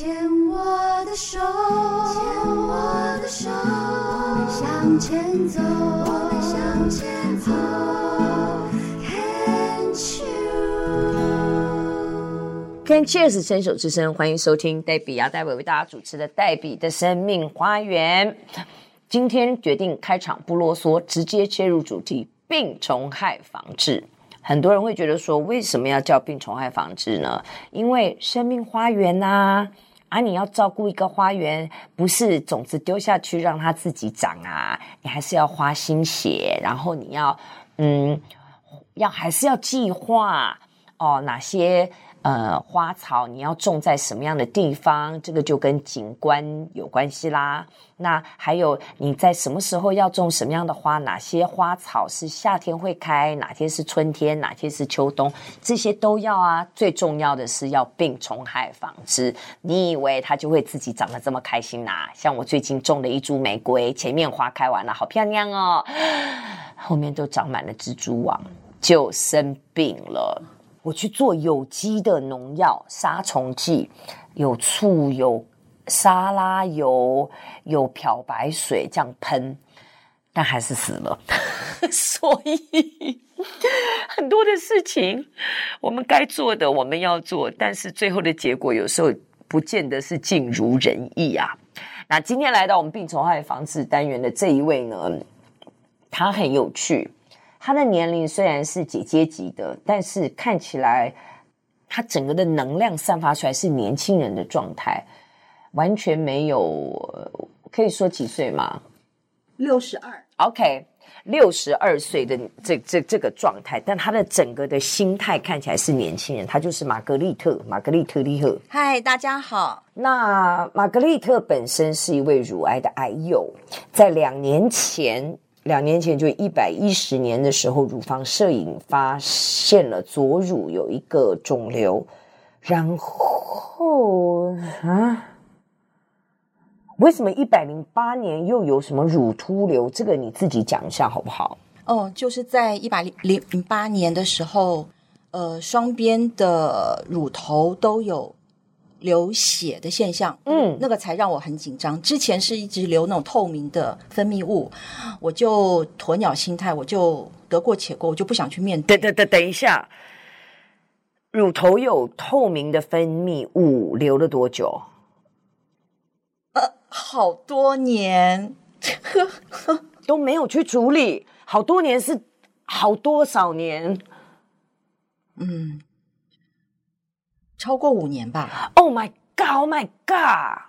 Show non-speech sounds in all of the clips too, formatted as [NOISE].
牵我的手，牵我的手，我们向前走，我们向前走。跟 Cheers 牵手之声，欢迎收听黛比亚黛伟为大家主持的《黛比的生命花园》。今天决定开场不啰嗦，直接切入主题：病虫害防治。很多人会觉得说，为什么要叫病虫害防治呢？因为生命花园呐、啊，啊，你要照顾一个花园，不是种子丢下去让它自己长啊，你还是要花心血，然后你要，嗯，要还是要计划哦，哪些。呃，花草你要种在什么样的地方？这个就跟景观有关系啦。那还有你在什么时候要种什么样的花？哪些花草是夏天会开？哪天是春天？哪天是秋冬？这些都要啊。最重要的是要病虫害防治。你以为它就会自己长得这么开心呐？像我最近种了一株玫瑰，前面花开完了，好漂亮哦，后面都长满了蜘蛛网，就生病了。我去做有机的农药杀虫剂，有醋、有沙拉油、有漂白水这样喷，但还是死了。[LAUGHS] 所以很多的事情，我们该做的我们要做，但是最后的结果有时候不见得是尽如人意啊。那今天来到我们病虫害防治单元的这一位呢，他很有趣。他的年龄虽然是姐姐级的，但是看起来他整个的能量散发出来是年轻人的状态，完全没有，可以说几岁吗？六十二。OK，六十二岁的这这这个状态，但他的整个的心态看起来是年轻人。他就是玛格丽特，玛格丽特利赫。嗨，大家好。那玛格丽特本身是一位乳癌的癌友，在两年前。两年前，就一百一十年的时候，乳房摄影发现了左乳有一个肿瘤，然后啊，为什么一百零八年又有什么乳突瘤？这个你自己讲一下好不好？哦，就是在一百零零八年的时候，呃，双边的乳头都有。流血的现象，嗯，那个才让我很紧张。之前是一直流那种透明的分泌物，我就鸵鸟心态，我就得过且过，我就不想去面对。等等等等一下，乳头有透明的分泌物，流了多久？呃，好多年，[LAUGHS] 都没有去处理。好多年是好多少年？嗯。超过五年吧。Oh my god! Oh my god!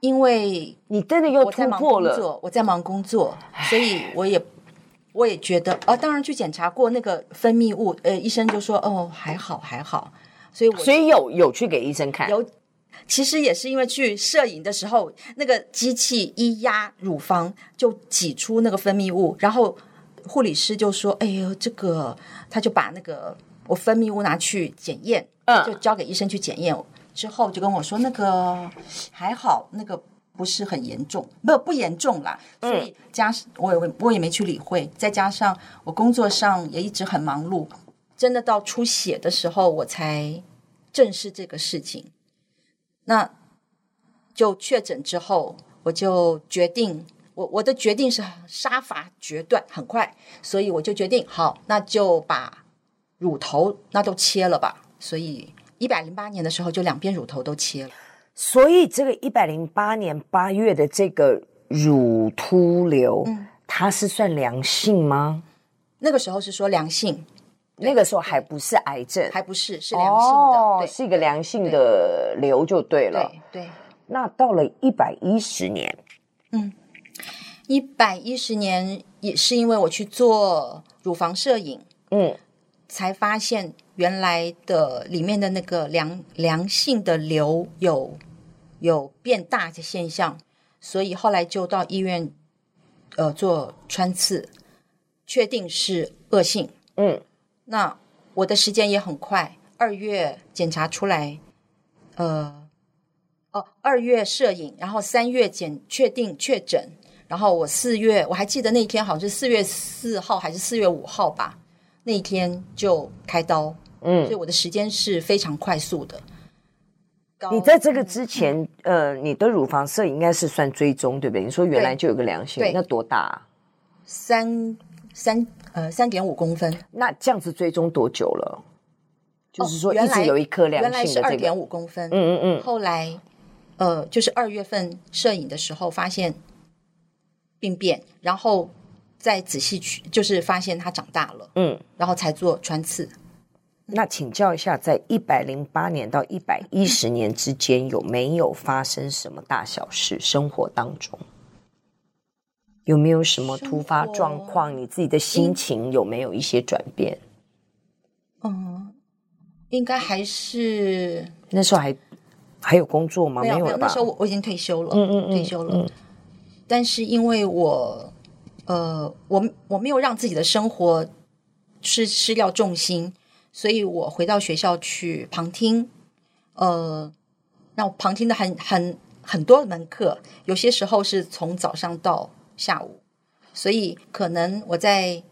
因为你真的又突破了。我在忙工作，所以我也我也觉得，哦，当然去检查过那个分泌物，呃，医生就说，哦，还好还好。所以我所以有有去给医生看。有，其实也是因为去摄影的时候，那个机器一压乳房就挤出那个分泌物，然后护理师就说，哎呦，这个，他就把那个。我分泌物拿去检验，嗯，就交给医生去检验，之后就跟我说那个还好，那个不是很严重，不不严重啦。所以加上我也我也没去理会，再加上我工作上也一直很忙碌，真的到出血的时候我才正视这个事情。那就确诊之后，我就决定，我我的决定是杀伐决断，很快，所以我就决定好，那就把。乳头那都切了吧，所以一百零八年的时候就两边乳头都切了。所以这个一百零八年八月的这个乳突瘤，嗯，它是算良性吗？那个时候是说良性，那个时候还不是癌症，还不是，是良性的，哦，对，是一个良性的瘤就对了。对，对，那到了一百一十年，嗯，一百一十年也是因为我去做乳房摄影，嗯。才发现原来的里面的那个良良性的瘤有有变大的现象，所以后来就到医院呃做穿刺，确定是恶性。嗯，那我的时间也很快，二月检查出来，呃，哦，二月摄影，然后三月检确定确诊，然后我四月我还记得那天好像是四月四号还是四月五号吧。那一天就开刀，嗯，所以我的时间是非常快速的。你在这个之前，呃，你的乳房摄影应该是算追踪，对不对？你说原来就有个良性，那多大啊？三三呃三点五公分。那这样子追踪多久了？就是说一直有一颗良性的这个。原来是二点五公分。嗯嗯嗯。后来，呃，就是二月份摄影的时候发现病变，然后再仔细去，就是发现它长大了。嗯。然后才做穿刺。那请教一下，在一百零八年到一百一十年之间，有没有发生什么大小事？生活当中有没有什么突发状况？你自己的心情有没有一些转变？嗯，应该还是那时候还还有工作吗？没有，没有，那时候我我已经退休了，嗯嗯，嗯退休了。嗯、但是因为我呃，我我没有让自己的生活失失掉重心。所以我回到学校去旁听，呃，那我旁听的很很很多门课，有些时候是从早上到下午，所以可能我在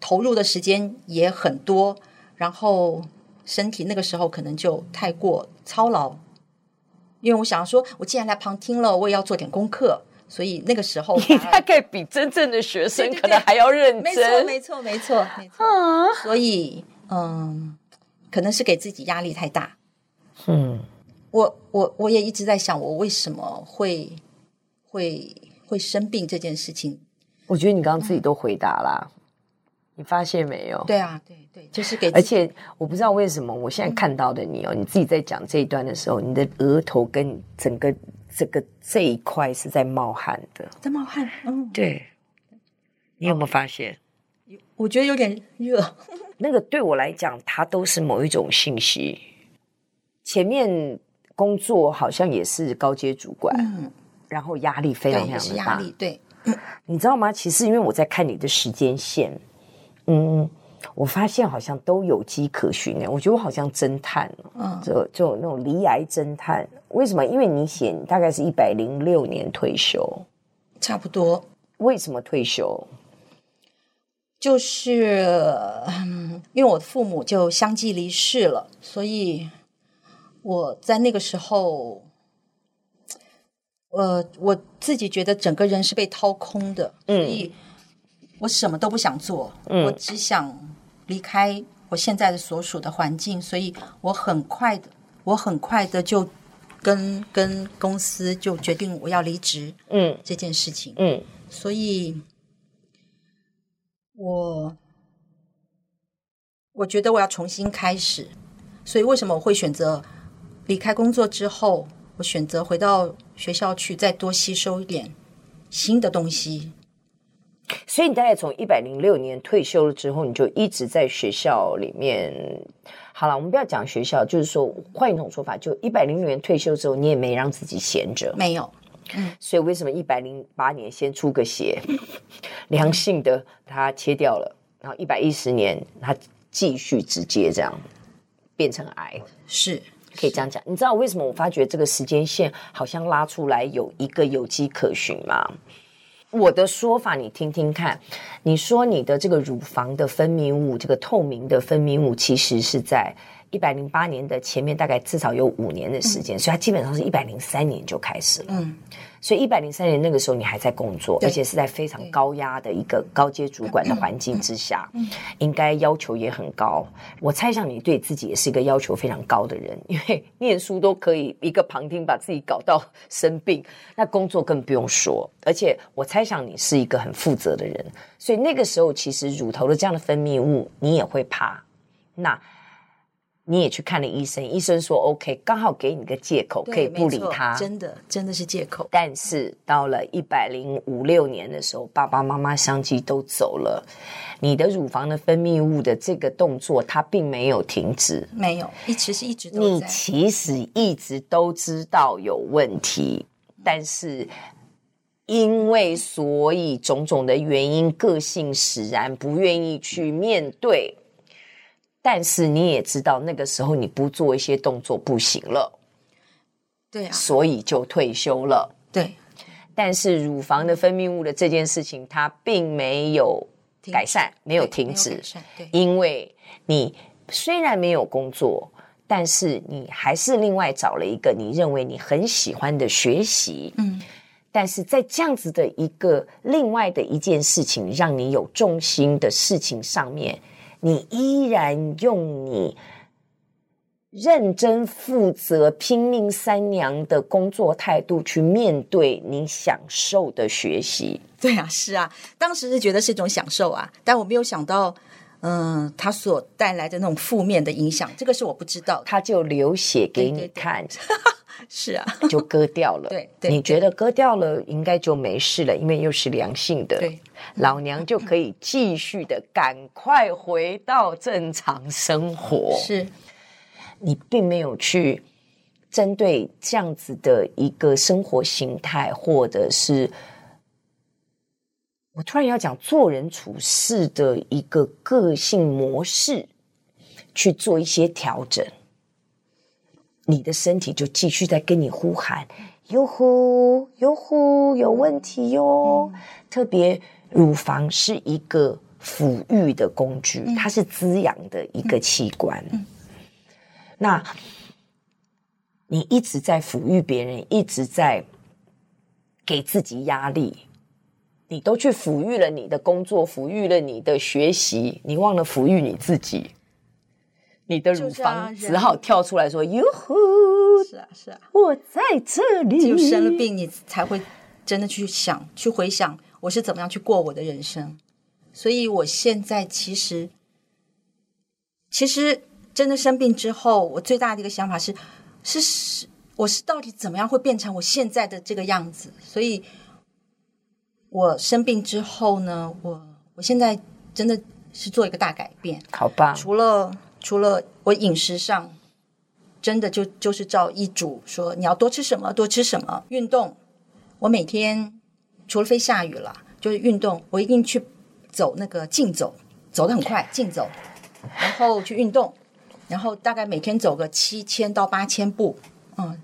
投入的时间也很多，然后身体那个时候可能就太过操劳，因为我想说，我既然来旁听了，我也要做点功课，所以那个时候 [LAUGHS] 你大概比真正的学生可能还要认真，没错，没错，没错，没错，啊，所以。嗯，可能是给自己压力太大。嗯，我我我也一直在想，我为什么会会会生病这件事情。我觉得你刚刚自己都回答啦，嗯、你发现没有？对啊，对对，就是给。而且我不知道为什么，我现在看到的你哦，嗯、你自己在讲这一段的时候，你的额头跟整个这个这一块是在冒汗的，在冒汗。嗯，对，你有没有发现？有，我觉得有点热。[LAUGHS] 那个对我来讲，它都是某一种信息。前面工作好像也是高阶主管，嗯、然后压力非常非常的大。对，你知道吗？其实因为我在看你的时间线，嗯，我发现好像都有迹可循呢。我觉得我好像侦探，嗯，就就那种离癌侦探。为什么？因为你写大概是一百零六年退休，差不多。为什么退休？就是，嗯，因为我的父母就相继离世了，所以我在那个时候，呃，我自己觉得整个人是被掏空的，嗯，所以我什么都不想做，嗯，我只想离开我现在的所属的环境，所以我很快的，我很快的就跟跟公司就决定我要离职，嗯，这件事情，嗯，所以。我我觉得我要重新开始，所以为什么我会选择离开工作之后，我选择回到学校去，再多吸收一点新的东西。所以你大概从一百零六年退休了之后，你就一直在学校里面。好了，我们不要讲学校，就是说换一种说法，就一百零六年退休之后，你也没让自己闲着，没有。嗯，所以为什么一百零八年先出个血，良性的它切掉了，然后一百一十年它继续直接这样变成癌，是可以这样讲。你知道为什么我发觉这个时间线好像拉出来有一个有迹可循吗？我的说法你听听看，你说你的这个乳房的分泌物，这个透明的分泌物，其实是在。一百零八年的前面大概至少有五年的时间，嗯、所以它基本上是一百零三年就开始了。嗯，所以一百零三年那个时候你还在工作，而且是在非常高压的一个高阶主管的环境之下，应该要求也很高。我猜想你对自己也是一个要求非常高的人，因为 [LAUGHS] 念书都可以一个旁听把自己搞到生病，那工作更不用说。而且我猜想你是一个很负责的人，所以那个时候其实乳头的这样的分泌物你也会怕。那你也去看了医生，医生说 OK，刚好给你个借口，可以不理他。真的，真的是借口。但是到了一百零五六年的时候，爸爸妈妈相继都走了，你的乳房的分泌物的这个动作，它并没有停止，没有，一直是一直都在。你其实一直都知道有问题，但是因为所以种种的原因，个性使然，不愿意去面对。但是你也知道，那个时候你不做一些动作不行了，对啊，所以就退休了。对，但是乳房的分泌物的这件事情，它并没有改善，没有停止。对，因为你虽然没有工作，但是你还是另外找了一个你认为你很喜欢的学习，嗯，但是在这样子的一个另外的一件事情让你有重心的事情上面，你依然用你认真负责、拼命三娘的工作态度去面对你享受的学习。对啊，是啊，当时是觉得是一种享受啊，但我没有想到，嗯，它所带来的那种负面的影响，这个是我不知道的。他就流血给你看，对对对是啊，[LAUGHS] 就割掉了。对，对你觉得割掉了应该就没事了，因为又是良性的，对，老娘就可以继续的赶快回到正常生活。是。你并没有去针对这样子的一个生活形态，或者是我突然要讲做人处事的一个个性模式去做一些调整，你的身体就继续在跟你呼喊：“哟呼，哟呼，有问题哟！”特别乳房是一个抚育的工具，它是滋养的一个器官。那，你一直在抚育别人，一直在给自己压力，你都去抚育了你的工作，抚育了你的学习，你忘了抚育你自己。你的乳房只好跳出来说：“哟呼，是啊，是啊，我在这里。”只有生了病，你才会真的去想、去回想，我是怎么样去过我的人生。所以我现在其实，其实。真的生病之后，我最大的一个想法是，是是，我是到底怎么样会变成我现在的这个样子？所以，我生病之后呢，我我现在真的是做一个大改变。好吧，除了除了我饮食上，真的就就是照医嘱说，你要多吃什么，多吃什么。运动，我每天除了非下雨了，就是运动，我一定去走那个竞走，走得很快，竞走，然后去运动。然后大概每天走个七千到八千步，嗯，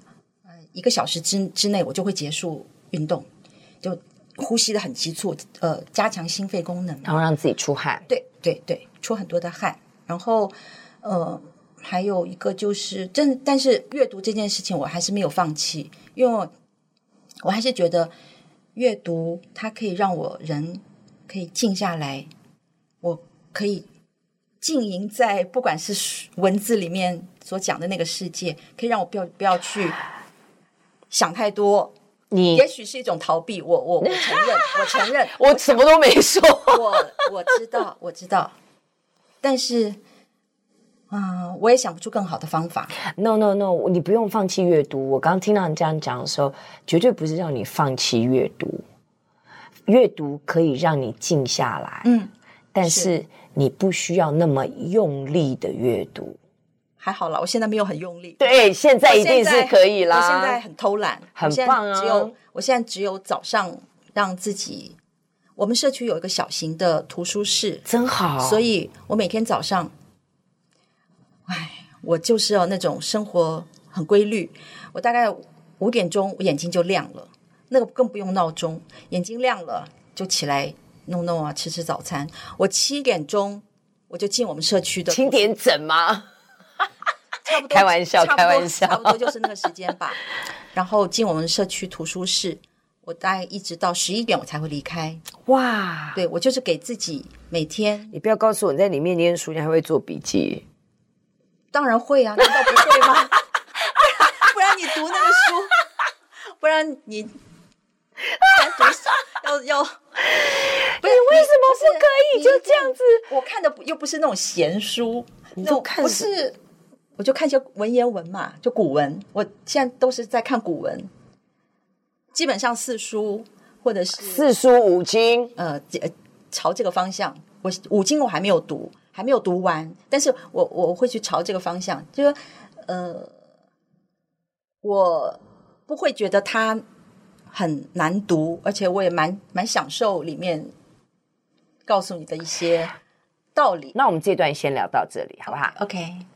一个小时之之内我就会结束运动，就呼吸的很急促，呃，加强心肺功能，然后让自己出汗，对对对，出很多的汗。然后呃，还有一个就是真，但是阅读这件事情我还是没有放弃，因为我还是觉得阅读它可以让我人可以静下来，我可以。静营在不管是文字里面所讲的那个世界，可以让我不要不要去想太多。你也许是一种逃避，我我我承认，我承认，[LAUGHS] 我什么都没说。我我知道，我知道，但是，我也想不出更好的方法。No No No，你不用放弃阅读。我刚听到你这样讲的时候，绝对不是让你放弃阅读。阅读可以让你静下来。嗯。但是你不需要那么用力的阅读，还好啦，我现在没有很用力。对，现在一定是可以啦。我现在很偷懒，很棒啊！只有我现在只有早上让自己，我们社区有一个小型的图书室，真好。所以我每天早上，哎，我就是要那种生活很规律。我大概五点钟我眼睛就亮了，那个更不用闹钟，眼睛亮了就起来。弄弄啊，吃吃早餐。我七点钟我就进我们社区的。清点整吗？[LAUGHS] 差不多。开玩笑，开玩笑，差不多就是那个时间吧。然后进我们社区图书室，我大概一直到十一点我才会离开。哇！对，我就是给自己每天。你不要告诉我你在里面念书，你还会做笔记？当然会啊，难道不会吗？[LAUGHS] 不然你读那个书，不然你读。要要，[LAUGHS] 不是，你为什么不可以就这样子？我看的又不是那种闲书，你都看不是，我就看一些文言文嘛，就古文。我现在都是在看古文，基本上四书或者是四书五经，呃，朝这个方向。我五经我还没有读，还没有读完，但是我我会去朝这个方向，就是呃，我不会觉得它。很难读，而且我也蛮蛮享受里面告诉你的一些道理。那我们这段先聊到这里，好不好？OK。